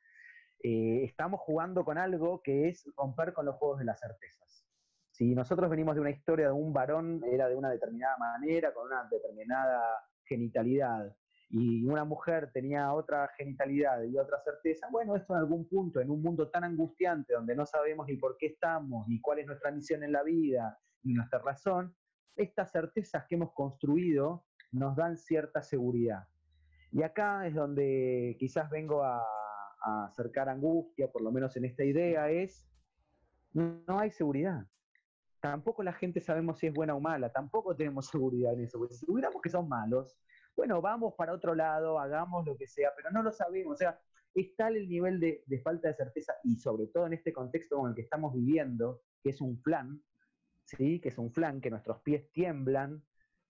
estamos jugando con algo que es romper con los juegos de las certezas. Si nosotros venimos de una historia de un varón, era de una determinada manera, con una determinada genitalidad y una mujer tenía otra genitalidad y otra certeza, bueno, esto en algún punto, en un mundo tan angustiante donde no sabemos ni por qué estamos, ni cuál es nuestra misión en la vida, ni nuestra razón, estas certezas que hemos construido nos dan cierta seguridad. Y acá es donde quizás vengo a, acercar angustia, por lo menos en esta idea, es, no, hay seguridad. Tampoco la gente sabemos si es buena o mala, tampoco tenemos (laughs) seguridad en eso. si tuviéramos que son malos, bueno, vamos para otro lado, hagamos lo que sea, pero no lo sabemos. O sea, es tal el nivel de, de falta de certeza y sobre todo en este contexto con el que estamos viviendo, que es un flan, ¿sí? que es un flan, que nuestros pies tiemblan,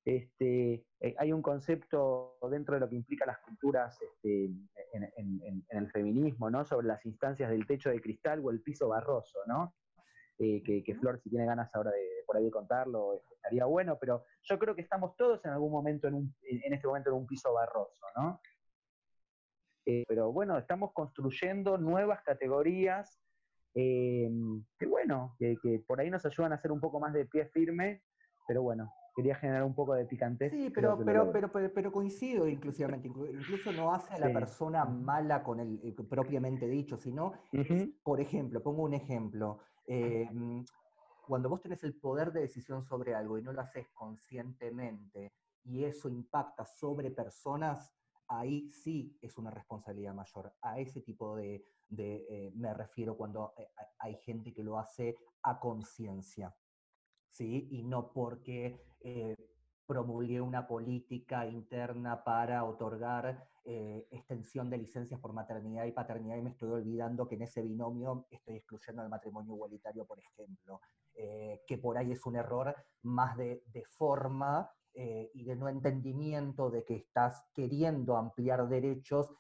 este, eh, hay un concepto dentro de lo que implica las culturas este, en, el feminismo, ¿no? Sobre las instancias del techo de cristal o el piso barroso, ¿no? Eh, que, Flor, si tiene ganas ahora de, por ahí de contarlo, estaría bueno, pero yo creo que estamos todos en algún momento, en, un, en este momento, en un piso barroso, ¿no? Eh, pero bueno, estamos construyendo nuevas categorías que bueno, que, que por ahí nos ayudan a hacer un poco más de pie firme, pero bueno, quería generar un poco de picante. Sí, pero, pero, pero, pero, coincido inclusivamente. Incluso no hace a la persona mala con el eh, propiamente dicho, sino, por ejemplo, pongo un ejemplo. Eh, mm, cuando vos tenés el poder de decisión sobre algo y no lo haces conscientemente y eso impacta sobre personas, ahí sí es una responsabilidad mayor. A ese tipo de, eh, me refiero cuando hay gente que lo hace a conciencia. ¿sí? y no porque eh, promulgué una política interna para otorgar eh, extensión de licencias por maternidad y paternidad y me estoy olvidando que en ese binomio estoy excluyendo el matrimonio igualitario, por ejemplo, eh, que por ahí es un error más de, de forma y de no entendimiento de que estás queriendo ampliar derechos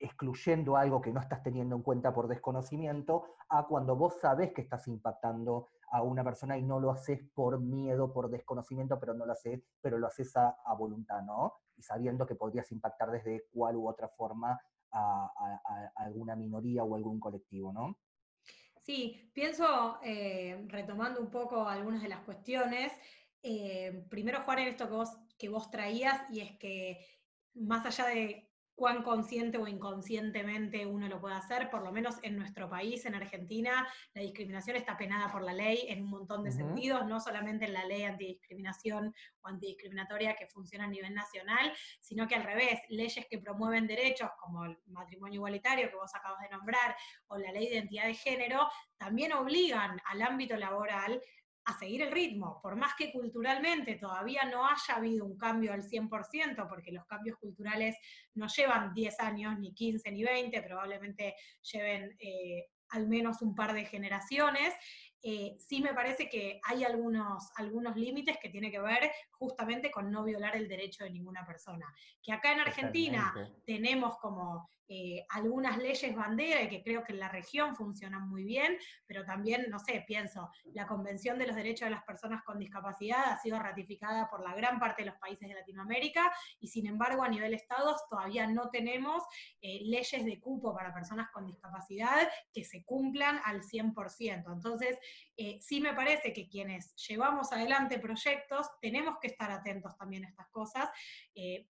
excluyendo algo que no estás teniendo en cuenta por desconocimiento, a cuando vos sabés que estás impactando a una persona y no lo haces por miedo, por desconocimiento, pero no lo haces, pero lo haces a, voluntad, ¿no? Y sabiendo que podrías impactar desde cual u otra forma a, alguna minoría o algún colectivo, ¿no? Sí, pienso, eh, retomando un poco algunas de las cuestiones, eh, primero Juan en esto que vos, que vos traías, y es que más allá de cuán consciente o inconscientemente uno lo puede hacer, por lo menos en nuestro país, en Argentina, la discriminación está penada por la ley en un montón de sentidos, no solamente en la ley antidiscriminación o antidiscriminatoria que funciona a nivel nacional, sino que al revés, leyes que promueven derechos como el matrimonio igualitario que vos acabas de nombrar o la ley de identidad de género, también obligan al ámbito laboral a seguir el ritmo, por más que culturalmente todavía no haya habido un cambio al 100%, porque los cambios culturales no llevan 10 años, ni 15, ni 20, probablemente lleven eh, al menos un par de generaciones, eh, sí me parece que hay algunos, algunos límites que tienen que ver justamente con no violar el derecho de ninguna persona. Que acá en Argentina tenemos como eh, algunas leyes bandera y que creo que en la región funcionan muy bien, pero también, no sé, pienso, la Convención de los Derechos de las Personas con Discapacidad ha sido ratificada por la gran parte de los países de Latinoamérica y sin embargo a nivel estados todavía no tenemos eh, leyes de cupo para personas con discapacidad que se cumplan al 100%. Entonces, eh, sí me parece que quienes llevamos adelante proyectos tenemos que estar atentos también a estas cosas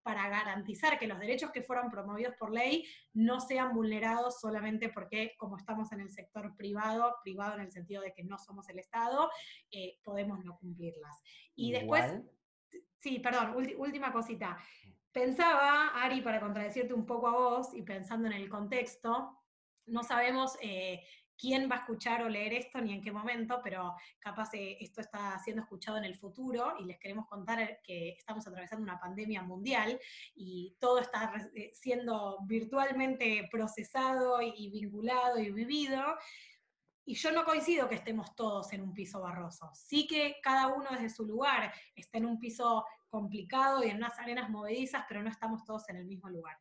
para garantizar que los derechos que fueron promovidos por ley no sean vulnerados solamente porque como estamos en el sector privado, privado en el sentido de que no somos el Estado, eh, podemos no cumplirlas. Y después, sí, perdón, última cosita. Pensaba, Ari, para contradecirte un poco a vos y pensando en el contexto, no sabemos eh, quién va a escuchar o leer esto ni en qué momento, pero capaz eh, esto está siendo escuchado en el futuro y les queremos contar que estamos atravesando una pandemia mundial y todo está eh, siendo virtualmente procesado y vinculado y vivido. Y yo no coincido que estemos todos en un piso barroso. Sí que cada uno desde su lugar está en un piso complicado y en unas arenas movedizas, pero no estamos todos en el mismo lugar.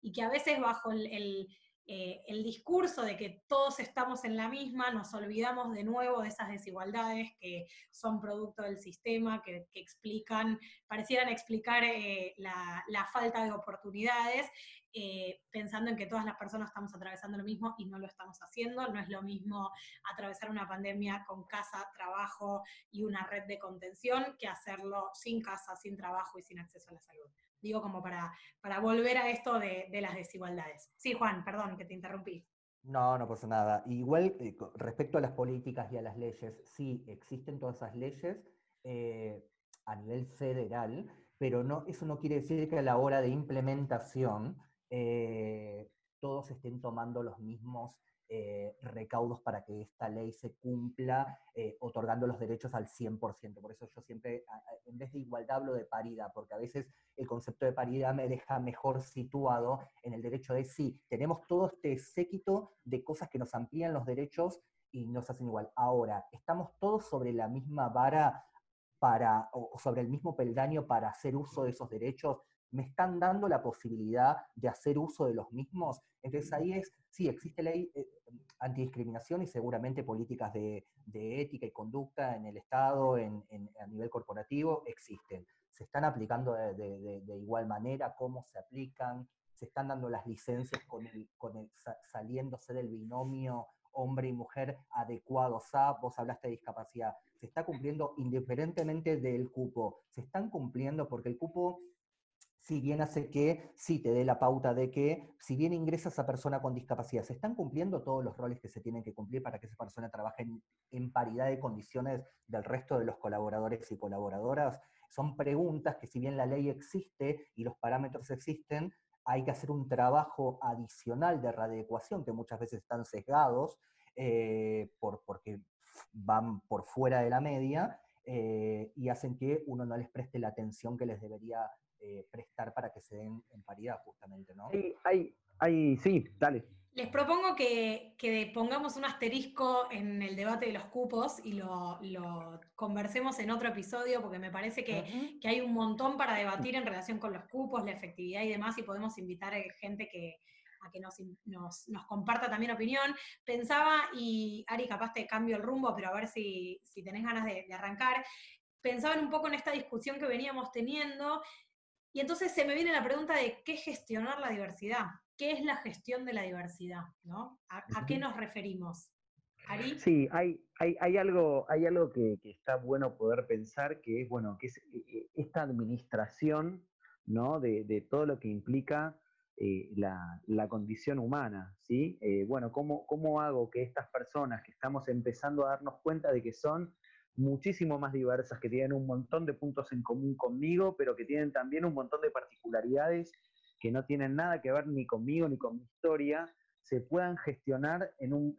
Y que a veces bajo el eh, el discurso de que todos estamos en la misma, nos olvidamos de nuevo de esas desigualdades que son producto del sistema, que, explican, parecieran explicar eh, la, falta de oportunidades, eh, pensando en que todas las personas estamos atravesando lo mismo y no lo estamos haciendo. No es lo mismo atravesar una pandemia con casa, trabajo y una red de contención que hacerlo sin casa, sin trabajo y sin acceso a la salud. Digo, como para, para volver a esto de, las desigualdades. Sí, Juan, perdón que te interrumpí. No, no pasa nada. Igual, eh, respecto a las políticas y a las leyes, sí, existen todas esas leyes eh, a nivel federal, pero no, eso no quiere decir que a la hora de implementación eh, todos estén tomando los mismos eh, recaudos para que esta ley se cumpla, eh, otorgando los derechos al 100%. Por eso yo siempre, en vez de igualdad, hablo de paridad, porque a veces el concepto de paridad me deja mejor situado en el derecho de sí, tenemos todo este séquito de cosas que nos amplían los derechos y nos hacen igual. Ahora, ¿estamos todos sobre la misma vara para, o sobre el mismo peldaño para hacer uso de esos derechos? ¿Me están dando la posibilidad de hacer uso de los mismos? Entonces ahí es, sí, existe ley eh, antidiscriminación y seguramente políticas de, ética y conducta en el Estado, en, a nivel corporativo, existen. Se están aplicando de, igual manera, cómo se aplican, se están dando las licencias con el, con el, saliéndose del binomio hombre y mujer adecuados a, vos hablaste de discapacidad, se está cumpliendo indiferentemente del cupo, se están cumpliendo porque el cupo si bien hace que sí te dé la pauta de que, si bien ingresa esa persona con discapacidad, ¿se están cumpliendo todos los roles que se tienen que cumplir para que esa persona trabaje en, paridad de condiciones del resto de los colaboradores y colaboradoras? Son preguntas que si bien la ley existe y los parámetros existen, hay que hacer un trabajo adicional de readecuación que muchas veces están sesgados eh, por, porque van por fuera de la media eh, y hacen que uno no les preste la atención que les debería eh, prestar para que se den en paridad, justamente, ¿no? Sí, hay, hay, sí, dale. Les propongo que, pongamos un asterisco en el debate de los cupos y lo, conversemos en otro episodio, porque me parece que, hay un montón para debatir en relación con los cupos, la efectividad y demás, y podemos invitar a gente que, a que nos, comparta también opinión. Pensaba, y Ari, capaz te cambio el rumbo, pero a ver si, tenés ganas de, de arrancar, pensaban un poco en esta discusión que veníamos teniendo y entonces se me viene la pregunta de qué es gestionar la diversidad, qué es la gestión de la diversidad, ¿no? ¿A, qué nos referimos? ¿Ari? Sí, hay, hay, algo, hay algo que, está bueno poder pensar, que es, bueno, que es eh, eh, esta administración, ¿no? De, todo lo que implica eh, la, condición humana, ¿sí? bueno, ¿cómo, ¿cómo hago que estas personas que estamos empezando a darnos cuenta de que son muchísimo más diversas, que tienen un montón de puntos en común conmigo, pero que tienen también un montón de particularidades que no tienen nada que ver ni conmigo ni con mi historia, se puedan gestionar en un,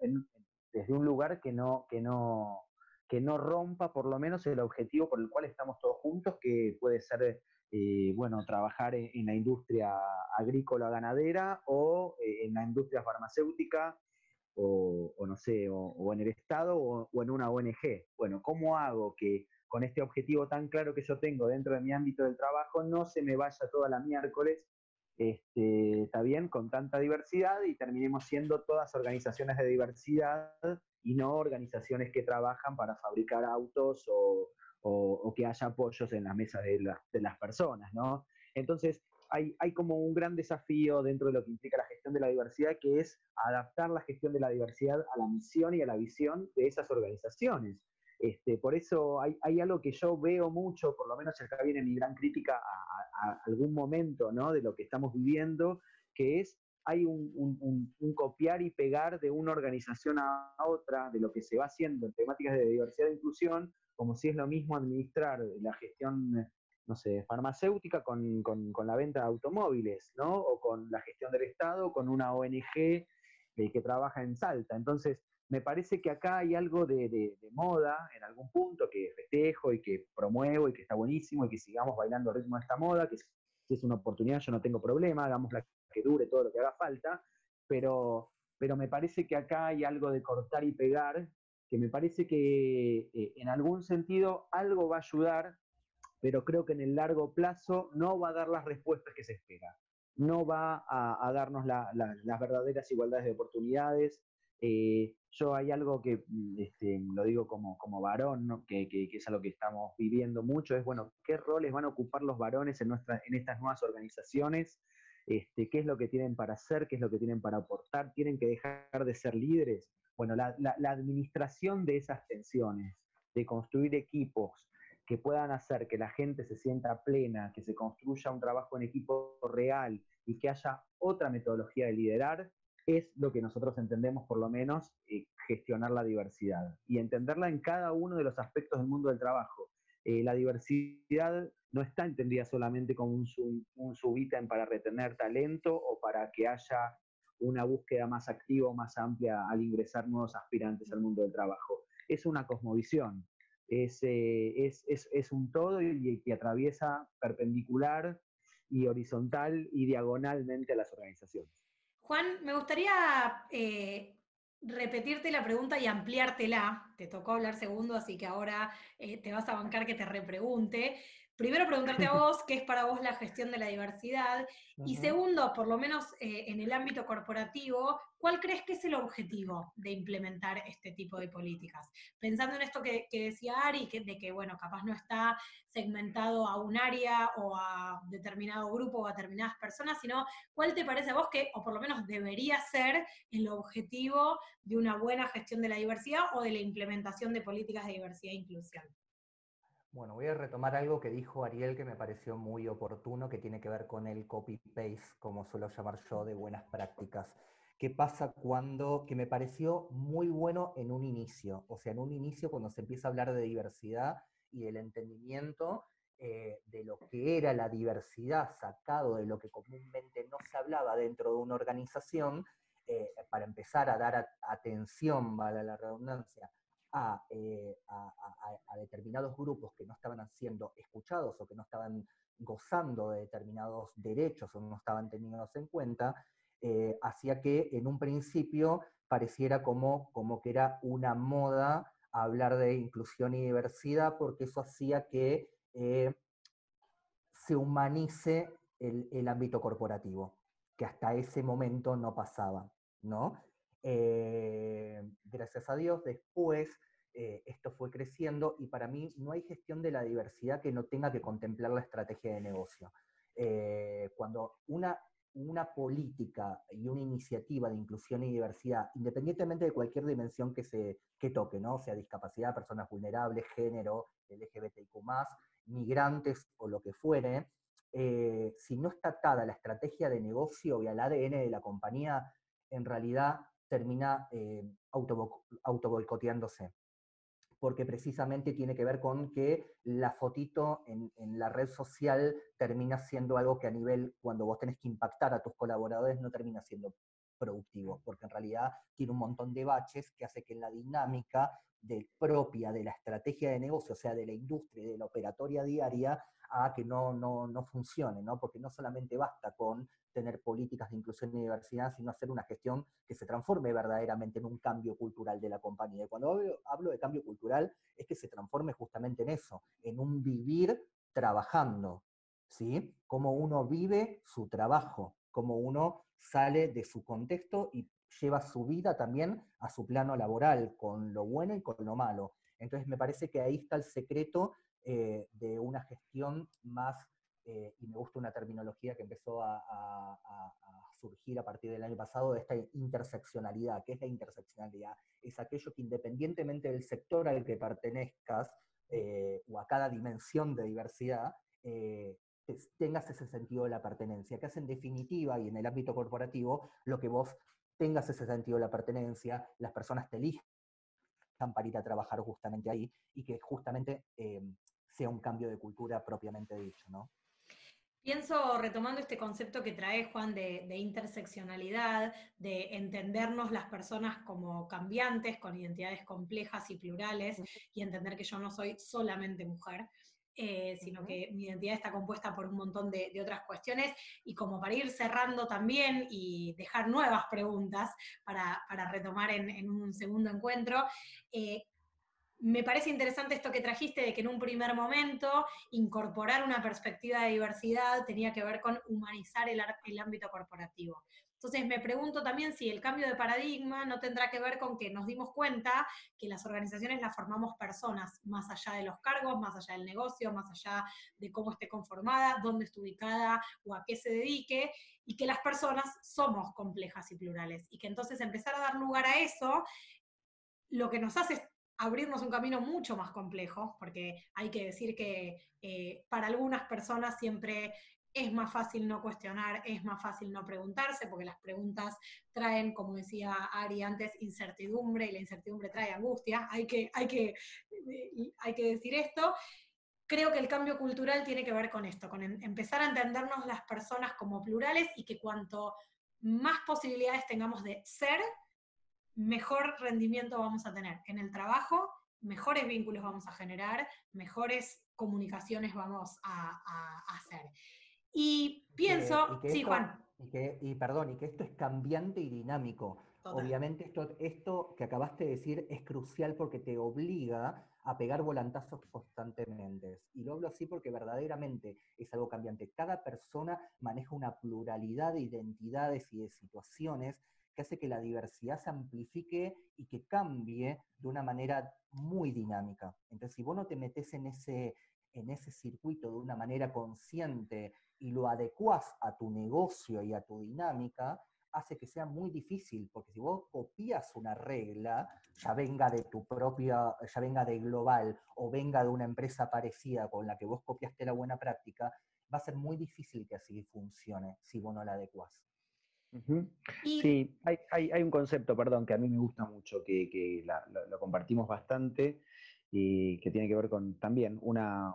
desde un lugar que no, que, no, que no rompa por lo menos el objetivo por el cual estamos todos juntos, que puede ser eh, bueno, trabajar en, la industria agrícola ganadera o eh, en la industria farmacéutica o, no sé, o, en el Estado o, en una ONG. Bueno, ¿cómo hago que con este objetivo tan claro que yo tengo dentro de mi ámbito del trabajo no se me vaya toda la miércoles, este, está bien, con tanta diversidad y terminemos siendo todas organizaciones de diversidad y no organizaciones que trabajan para fabricar autos o, que haya apoyos en las mesas de, de las personas, ¿no? Entonces, hay, como un gran desafío dentro de lo que implica la gestión de la diversidad, que es adaptar la gestión de la diversidad a la misión y a la visión de esas organizaciones. Este, por eso hay, algo que yo veo mucho, por lo menos acá viene mi gran crítica a, algún momento ¿no? de lo que estamos viviendo, que es hay un, un, copiar y pegar de una organización a otra de lo que se va haciendo en temáticas de diversidad e inclusión, como si es lo mismo administrar la gestión no sé, farmacéutica con, la venta de automóviles, ¿no? O con la gestión del Estado, con una ONG eh, que trabaja en Salta. Entonces, me parece que acá hay algo de, moda en algún punto que festejo y que promuevo y que está buenísimo y que sigamos bailando ritmo de esta moda, que si es una oportunidad yo no tengo problema, hagámosla que dure todo lo que haga falta, pero, pero me parece que acá hay algo de cortar y pegar, que me parece que eh, en algún sentido algo va a ayudar pero creo que en el largo plazo no va a dar las respuestas que se espera. No va a, darnos las verdaderas igualdades de oportunidades. Eh, yo hay algo que mm, este, lo digo como, como varón, que, que, es algo que estamos viviendo mucho, es bueno, ¿qué roles van a ocupar los varones en, nuestra, en estas nuevas organizaciones? Este, ¿Qué es lo que tienen para hacer? ¿Qué es lo que tienen para aportar? ¿Tienen que dejar de ser líderes? Bueno, la, la administración de esas tensiones, de construir equipos, que puedan hacer que la gente se sienta plena, que se construya un trabajo en equipo real y que haya otra metodología de liderar, es lo que nosotros entendemos, por lo menos, eh, gestionar la diversidad y entenderla en cada uno de los aspectos del mundo del trabajo. Eh, la diversidad no está entendida solamente como un, un subítem para retener talento o para que haya una búsqueda más activa o más amplia al ingresar nuevos aspirantes al mundo del trabajo. Es una cosmovisión, es, eh, es, es, es un todo y, que atraviesa perpendicular y horizontal y diagonalmente a las organizaciones. Juan, me gustaría eh, repetirte la pregunta y ampliártela. Te tocó hablar segundo, así que ahora eh, te vas a bancar que te repregunte primero preguntarte a (laughs) vos qué es para vos la gestión de la diversidad y segundo, por lo menos eh, en el ámbito corporativo, ¿cuál crees que es el objetivo de implementar este tipo de políticas? Pensando en esto que, decía Ari, que, de que, bueno, capaz no está segmentado a un área o a determinado grupo o a determinadas personas, sino cuál te parece a vos que, o por lo menos debería ser, el objetivo de una buena gestión de la diversidad o de la implementación de políticas de diversidad e inclusión. Bueno, voy a retomar algo que dijo Ariel que me pareció muy oportuno, que tiene que ver con el copy-paste, como suelo llamar yo, de buenas prácticas. ¿Qué pasa cuando, que me pareció muy bueno en un inicio? O sea, en un inicio cuando se empieza a hablar de diversidad y del entendimiento eh, de lo que era la diversidad sacado de lo que comúnmente no se hablaba dentro de una organización, eh, para empezar a dar atención, vale la redundancia, eh, a, determinados grupos que no estaban siendo escuchados o que no estaban gozando de determinados derechos o no estaban tenidos en cuenta, eh, hacía que en un principio pareciera como, como que era una moda hablar de inclusión y diversidad, porque eso hacía que eh, se humanice el, el, ámbito corporativo, que hasta ese momento no pasaba, ¿no? Eh, gracias a Dios, después eh, esto fue creciendo y para mí no hay gestión de la diversidad que no tenga que contemplar la estrategia de negocio. Eh, cuando una, una política y una iniciativa de inclusión y diversidad, independientemente de cualquier dimensión que se que toque, ¿no? sea discapacidad, personas vulnerables, género, LGBTIQ, migrantes o lo que fuere, si no está atada la estrategia de negocio y al ADN de la compañía, en realidad termina eh, auto, boicoteándose, porque precisamente tiene que ver con que la fotito en, la red social termina siendo algo que a nivel, cuando vos tenés que impactar a tus colaboradores, no termina siendo productivo, porque en realidad tiene un montón de baches que hace que en la dinámica propia de la estrategia de negocio, o sea, de la industria de la operatoria diaria, que no, no, no funcione, ¿no? Porque no solamente basta con tener políticas de inclusión y diversidad, sino hacer una gestión que se transforme verdaderamente en un cambio cultural de la compañía. Cuando hablo de cambio cultural, es que se transforme justamente en eso, en un vivir trabajando, ¿sí? Cómo uno vive su trabajo, cómo uno sale de su contexto y lleva su vida también a su plano laboral, con lo bueno y con lo malo. Entonces me parece que ahí está el secreto eh, de una gestión más, eh, y me gusta una terminología que empezó a, surgir a partir del año pasado, de esta interseccionalidad. ¿Qué es la interseccionalidad? Es aquello que independientemente del sector al que pertenezcas, eh, o a cada dimensión de diversidad, tengas ese sentido de la pertenencia, que es en definitiva y en el ámbito corporativo lo que vos tengas ese sentido de la pertenencia, las personas te eligen para ir a trabajar justamente ahí y que justamente sea un cambio de cultura propiamente dicho, ¿no? Pienso, retomando este concepto que trae Juan de, interseccionalidad, de entendernos las personas como cambiantes, con identidades complejas y plurales, y entender que yo no soy solamente mujer, eh, sino que mi identidad está compuesta por un montón de, otras cuestiones, y como para ir cerrando también y dejar nuevas preguntas para, retomar en, un segundo encuentro, eh, me parece interesante esto que trajiste de que en un primer momento incorporar una perspectiva de diversidad tenía que ver con humanizar el, ámbito corporativo. Entonces me pregunto también si el cambio de paradigma no tendrá que ver con que nos dimos cuenta que las organizaciones las formamos personas, más allá de los cargos, más allá del negocio, más allá de cómo esté conformada, dónde esté ubicada o a qué se dedique, y que las personas somos complejas y plurales. Y que entonces empezar a dar lugar a eso, lo que nos hace abrirnos un camino mucho más complejo, porque hay que decir que eh, para algunas personas siempre es más fácil no cuestionar, es más fácil no preguntarse, porque las preguntas traen, como decía Ari antes, incertidumbre y la incertidumbre trae angustia. Hay que, hay que, eh, hay que decir esto. Creo que el cambio cultural tiene que ver con esto, con empezar a entendernos las personas como plurales y que cuanto más posibilidades tengamos de ser, mejor rendimiento vamos a tener en el trabajo, mejores vínculos vamos a generar, mejores comunicaciones vamos a, hacer. Y pienso, sí, Juan. Y, que, y perdón, y que esto es cambiante y dinámico. Obviamente esto, esto que acabaste de decir es crucial porque te obliga a pegar volantazos constantemente. Y lo hablo así porque verdaderamente es algo cambiante. Cada persona maneja una pluralidad de identidades y de situaciones que hace que la diversidad se amplifique y que cambie de una manera muy dinámica. Entonces, si vos no te metes en ese, en ese circuito de una manera consciente y lo adecuás a tu negocio y a tu dinámica, hace que sea muy difícil, porque si vos copias una regla, ya venga de tu propia, ya venga de global o venga de una empresa parecida con la que vos copiaste la buena práctica, va a ser muy difícil que así funcione si vos no la adecuás. Sí, hay, un concepto, perdón, que a mí me gusta mucho, que, lo, compartimos bastante y que tiene que ver con también una,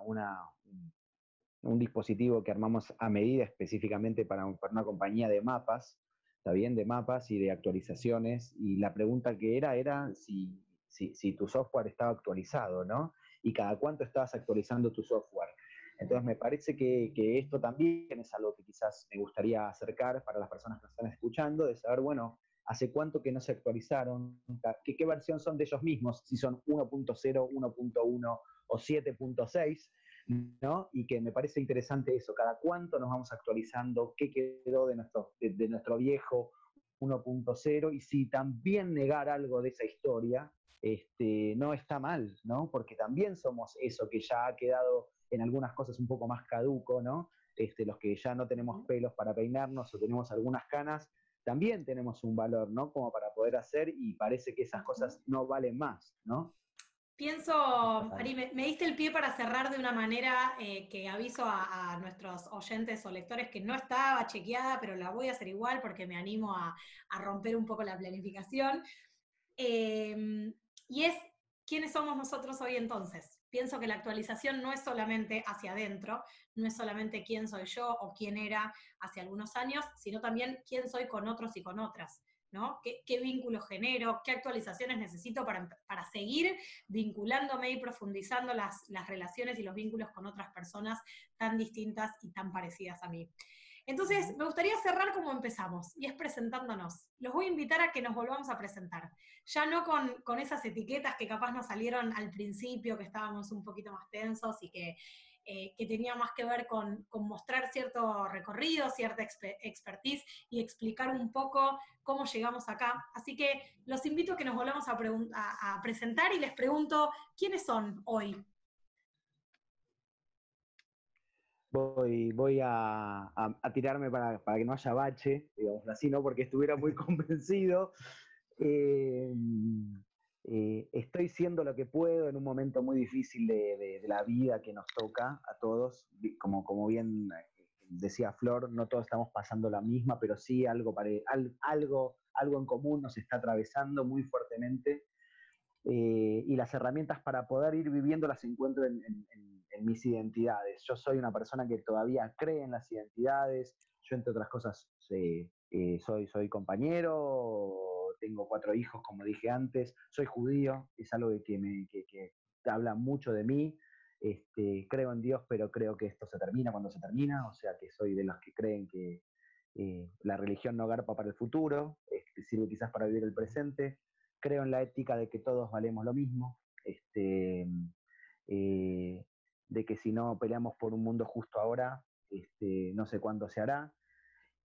un dispositivo que armamos a medida específicamente para, una compañía de mapas, ¿está bien? De mapas y de actualizaciones. Y la pregunta que era era si, si tu software estaba actualizado, ¿no? Y cada cuánto estabas actualizando tu software. Entonces me parece que, esto también es algo que quizás me gustaría acercar para las personas que nos están escuchando, de saber, bueno, hace cuánto que no se actualizaron, qué, qué versión son de ellos mismos, si son 1.0, 1.1 o 7.6, ¿no? Y que me parece interesante eso, cada cuánto nos vamos actualizando, qué quedó de nuestro, de nuestro viejo 1.0 y si también negar algo de esa historia este, no está mal, ¿no? Porque también somos eso que ya ha quedado en algunas cosas un poco más caduco, ¿no? Este, los que ya no tenemos pelos para peinarnos o tenemos algunas canas, también tenemos un valor, ¿no? Como para poder hacer y parece que esas cosas no valen más, ¿no? Pienso, Ari, me, diste el pie para cerrar de una manera eh, que aviso a, nuestros oyentes o lectores que no estaba chequeada, pero la voy a hacer igual porque me animo a, romper un poco la planificación. Em, y es, ¿quiénes somos nosotros hoy entonces? pienso que la actualización no es solamente hacia adentro, no es solamente quién soy yo o quién era hace algunos años, sino también quién soy con otros y con otras. ¿no? ¿Qué, qué vínculos genero? ¿Qué actualizaciones necesito para, para seguir vinculándome y profundizando las, las relaciones y los vínculos con otras personas tan distintas y tan parecidas a mí? Entonces, me gustaría cerrar como empezamos, y es presentándonos. Los voy a invitar a que nos volvamos a presentar. Ya no con, esas etiquetas que capaz nos salieron al principio, que estábamos un poquito más tensos y que, eh, que tenía más que ver con, mostrar cierto recorrido, cierta expertise y explicar un poco cómo llegamos acá. Así que los invito a que nos volvamos a, a presentar y les pregunto, ¿quiénes son hoy? Voy, voy a, tirarme para, que no haya bache, digamos así, ¿no? Porque estuviera muy (laughs) convencido. Eh, eh, estoy siendo lo que puedo en un momento muy difícil de, la vida que nos toca a todos. Como, como bien eh, decía Flor, no todos estamos pasando la misma, pero sí algo, algo, algo en común nos está atravesando muy fuertemente. y las herramientas para poder ir viviendo las encuentro en en mis identidades. Yo soy una persona que todavía cree en las identidades. Yo, entre otras cosas, eh, soy, soy compañero, tengo cuatro hijos, como dije antes, soy judío, es algo que, me, que, habla mucho de mí. Este, creo en Dios, pero creo que esto se termina cuando se termina, o sea que soy de los que creen que eh, la religión no garpa para el futuro, este, sirve quizás para vivir el presente. Creo en la ética de que todos valemos lo mismo. Este, eh, de que si no peleamos por un mundo justo ahora, este, no sé cuándo se hará.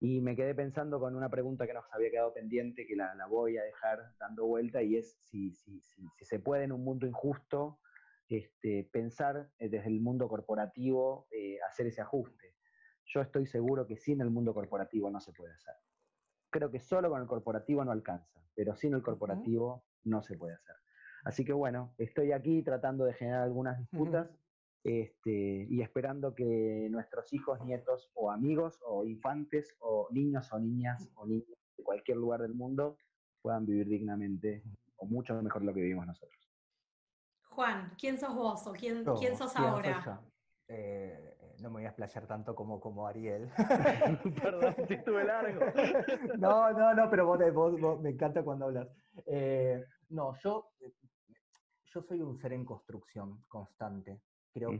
Y me quedé pensando con una pregunta que nos había quedado pendiente, que la, voy a dejar dando vuelta, y es si, si, si, se puede en un mundo injusto este, pensar eh, desde el mundo corporativo eh, hacer ese ajuste. Yo estoy seguro que sin el mundo corporativo no se puede hacer. Creo que solo con el corporativo no alcanza, pero sin el corporativo no se puede hacer. Así que bueno, estoy aquí tratando de generar algunas disputas este, y esperando que nuestros hijos, nietos o amigos o infantes o niños o niñas o niños de cualquier lugar del mundo puedan vivir dignamente o mucho mejor lo que vivimos nosotros. Juan, ¿quién sos vos o quién, ¿quién sos ahora? Eh, no me voy a explayar tanto como, como Ariel. (laughs) (laughs) Perdón, si estuve largo. (laughs) no, no, no, pero vos, me encanta cuando hablas. Eh, no, yo, yo soy un ser en construcción constante. Creo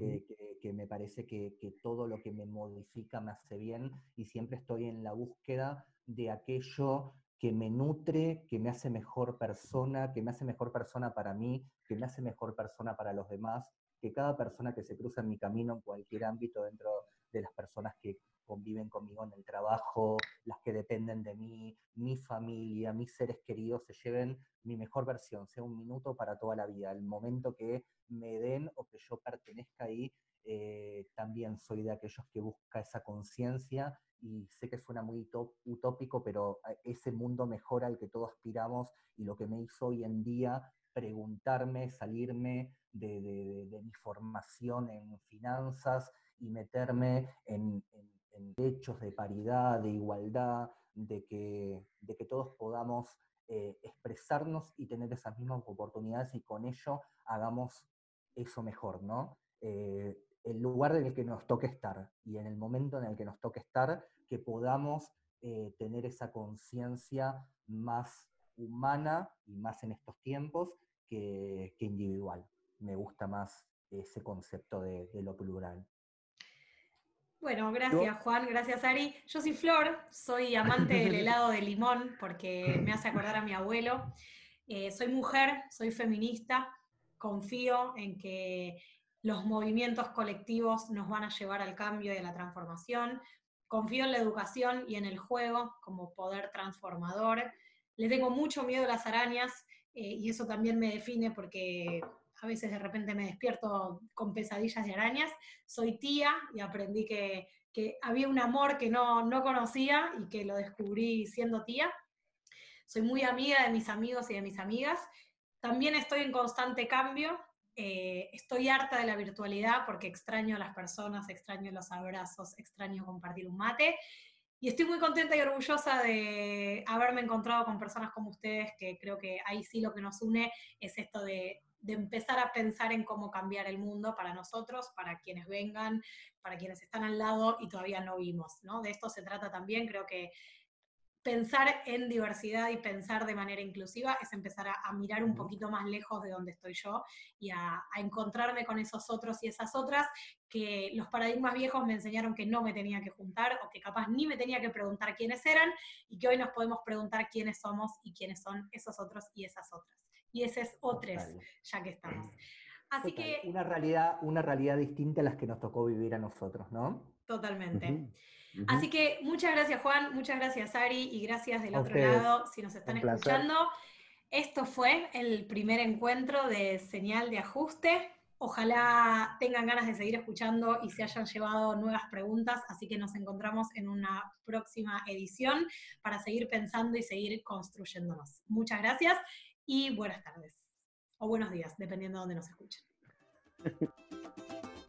que, me parece que, que, todo lo que me modifica me hace bien y siempre estoy en la búsqueda de aquello que me nutre, que me hace mejor persona, que me hace mejor persona para mí, que me hace mejor persona para los demás, que cada persona que se cruza en mi camino en cualquier ámbito dentro de las personas que conviven conmigo en el trabajo, las que dependen de mí, mi familia, mis seres queridos, se lleven mi mejor versión, sea un minuto para toda la vida. El momento que me den o que yo pertenezca ahí, eh, también soy de aquellos que busca esa conciencia y sé que suena muy utópico, pero eh, ese mundo mejor al que todos aspiramos y lo que me hizo hoy en día preguntarme, salirme de, mi formación en finanzas y meterme en, hechos de paridad, de igualdad, de que, de que todos podamos eh, expresarnos y tener esas mismas oportunidades y con ello hagamos eso mejor, ¿no? Eh, el lugar en el que nos toque estar y en el momento en el que nos toque estar, que podamos eh, tener esa conciencia más humana y más en estos tiempos que, individual. Me gusta más ese concepto de, lo plural. Bueno, gracias Juan, gracias Ari. Yo soy Flor, soy amante del (laughs) helado de limón porque me hace acordar a mi abuelo. Eh, soy mujer, soy feminista, confío en que los movimientos colectivos nos van a llevar al cambio y a la transformación. Confío en la educación y en el juego como poder transformador. Le tengo mucho miedo a las arañas eh, y eso también me define porque a veces de repente me despierto con pesadillas de arañas. Soy tía y aprendí que, que había un amor que no, no conocía y que lo descubrí siendo tía. Soy muy amiga de mis amigos y de mis amigas. También estoy en constante cambio, eh, estoy harta de la virtualidad porque extraño a las personas, extraño los abrazos, extraño compartir un mate. Y estoy muy contenta y orgullosa de haberme encontrado con personas como ustedes, que creo que ahí sí lo que nos une es esto de, de empezar a pensar en cómo cambiar el mundo para nosotros, para quienes vengan, para quienes están al lado y todavía no vimos, ¿no? De esto se trata también, creo que pensar en diversidad y pensar de manera inclusiva es empezar a, mirar un poquito más lejos de donde estoy yo y a, encontrarme con esos otros y esas otras que los paradigmas viejos me enseñaron que no me tenía que juntar o que capaz ni me tenía que preguntar quiénes eran y que hoy nos podemos preguntar quiénes somos y quiénes son esos otros y esas otras. Y ese es otros, ya que estamos. Así que... Una realidad, una realidad distinta a las que nos tocó vivir a nosotros, ¿no? Totalmente. Así que muchas gracias Juan, muchas gracias Ari y gracias del otro lado si nos están escuchando. Esto fue el primer encuentro de señal de ajuste. Ojalá tengan ganas de seguir escuchando y se hayan llevado nuevas preguntas, así que nos encontramos en una próxima edición para seguir pensando y seguir construyéndonos. Muchas gracias y buenas tardes o buenos días, dependiendo de dónde nos escuchen. (laughs)